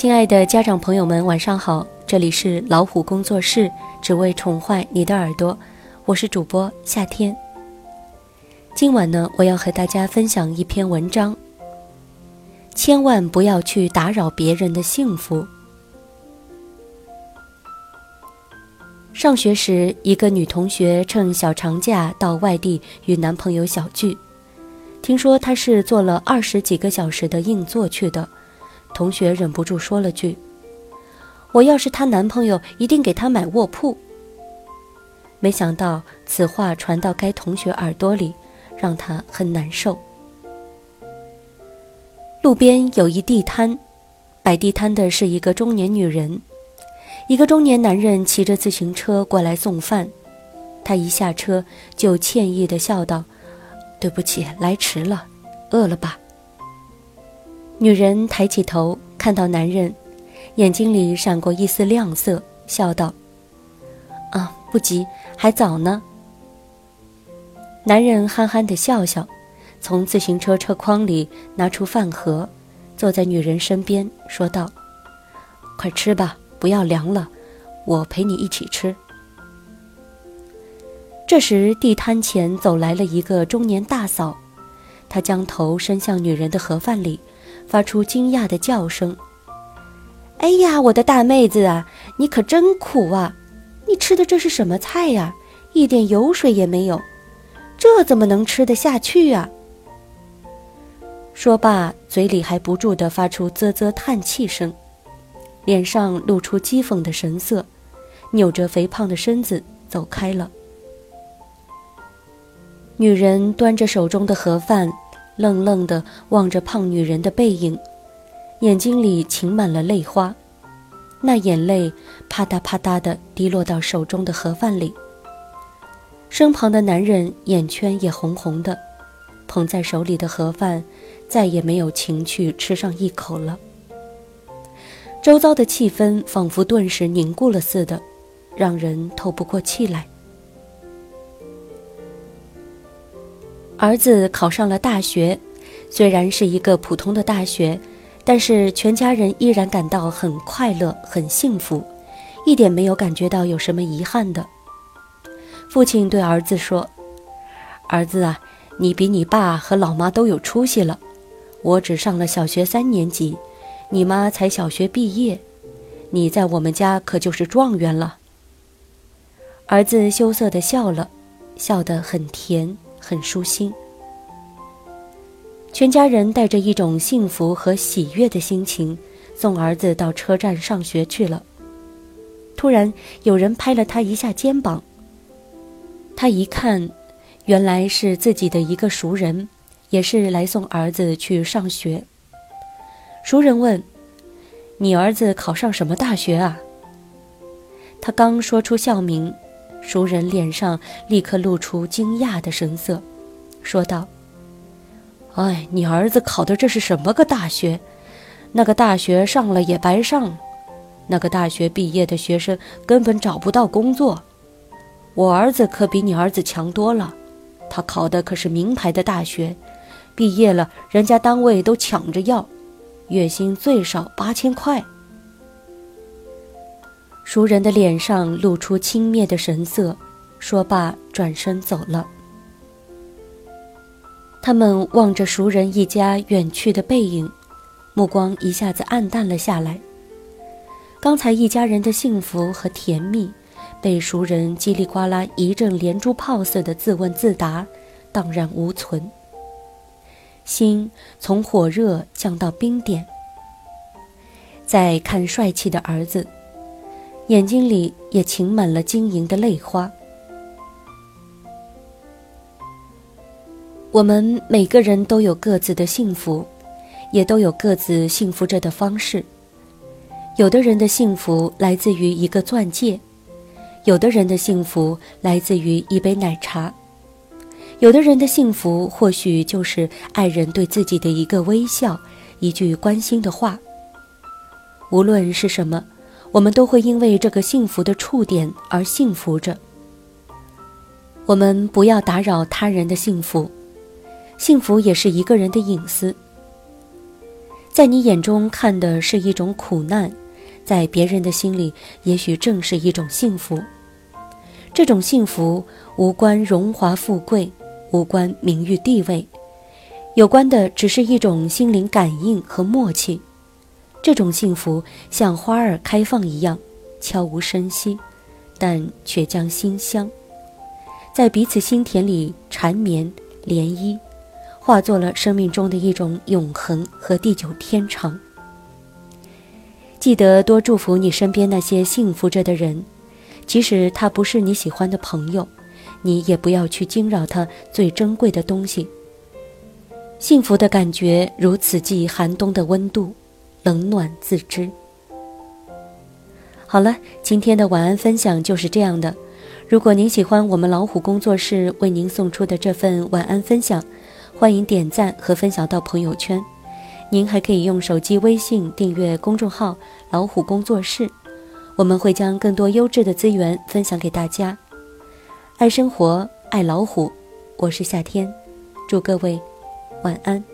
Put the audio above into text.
亲爱的家长朋友们，晚上好！这里是老虎工作室，只为宠坏你的耳朵，我是主播夏天。今晚呢，我要和大家分享一篇文章。千万不要去打扰别人的幸福。上学时，一个女同学趁小长假到外地与男朋友小聚，听说她是坐了二十几个小时的硬座去的。同学忍不住说了句：“我要是她男朋友，一定给她买卧铺。”没想到此话传到该同学耳朵里，让她很难受。路边有一地摊，摆地摊的是一个中年女人，一个中年男人骑着自行车过来送饭，他一下车就歉意地笑道：“对不起，来迟了，饿了吧？”女人抬起头，看到男人，眼睛里闪过一丝亮色，笑道：“啊，不急，还早呢。”男人憨憨地笑笑，从自行车车筐里拿出饭盒，坐在女人身边，说道：“快吃吧，不要凉了，我陪你一起吃。”这时，地摊前走来了一个中年大嫂，她将头伸向女人的盒饭里。发出惊讶的叫声。“哎呀，我的大妹子啊，你可真苦啊！你吃的这是什么菜呀？一点油水也没有，这怎么能吃得下去啊？”说罢，嘴里还不住地发出啧啧叹气声，脸上露出讥讽的神色，扭着肥胖的身子走开了。女人端着手中的盒饭。愣愣地望着胖女人的背影，眼睛里噙满了泪花，那眼泪啪嗒啪嗒地滴落到手中的盒饭里。身旁的男人眼圈也红红的，捧在手里的盒饭再也没有情趣吃上一口了。周遭的气氛仿佛顿时凝固了似的，让人透不过气来。儿子考上了大学，虽然是一个普通的大学，但是全家人依然感到很快乐、很幸福，一点没有感觉到有什么遗憾的。父亲对儿子说：“儿子啊，你比你爸和老妈都有出息了。我只上了小学三年级，你妈才小学毕业，你在我们家可就是状元了。”儿子羞涩地笑了，笑得很甜。很舒心，全家人带着一种幸福和喜悦的心情送儿子到车站上学去了。突然，有人拍了他一下肩膀。他一看，原来是自己的一个熟人，也是来送儿子去上学。熟人问：“你儿子考上什么大学啊？”他刚说出校名。熟人脸上立刻露出惊讶的神色，说道：“哎，你儿子考的这是什么个大学？那个大学上了也白上，那个大学毕业的学生根本找不到工作。我儿子可比你儿子强多了，他考的可是名牌的大学，毕业了人家单位都抢着要，月薪最少八千块。”熟人的脸上露出轻蔑的神色，说罢转身走了。他们望着熟人一家远去的背影，目光一下子暗淡了下来。刚才一家人的幸福和甜蜜，被熟人叽里呱啦一阵连珠炮似的自问自答，荡然无存。心从火热降到冰点。再看帅气的儿子。眼睛里也噙满了晶莹的泪花。我们每个人都有各自的幸福，也都有各自幸福着的方式。有的人的幸福来自于一个钻戒，有的人的幸福来自于一杯奶茶，有的人的幸福或许就是爱人对自己的一个微笑，一句关心的话。无论是什么。我们都会因为这个幸福的触点而幸福着。我们不要打扰他人的幸福，幸福也是一个人的隐私。在你眼中看的是一种苦难，在别人的心里也许正是一种幸福。这种幸福无关荣华富贵，无关名誉地位，有关的只是一种心灵感应和默契。这种幸福像花儿开放一样，悄无声息，但却将馨香，在彼此心田里缠绵涟漪，化作了生命中的一种永恒和地久天长。记得多祝福你身边那些幸福着的人。即使他不是你喜欢的朋友，你也不要去惊扰他最珍贵的东西。幸福的感觉如此季寒冬的温度，冷暖自知。好了，今天的晚安分享就是这样的。如果您喜欢我们老虎工作室为您送出的这份晚安分享，欢迎点赞和分享到朋友圈。您还可以用手机微信订阅公众号“老虎工作室”。我们会将更多优质的资源分享给大家。爱生活，爱老虎，我是夏天，祝各位晚安。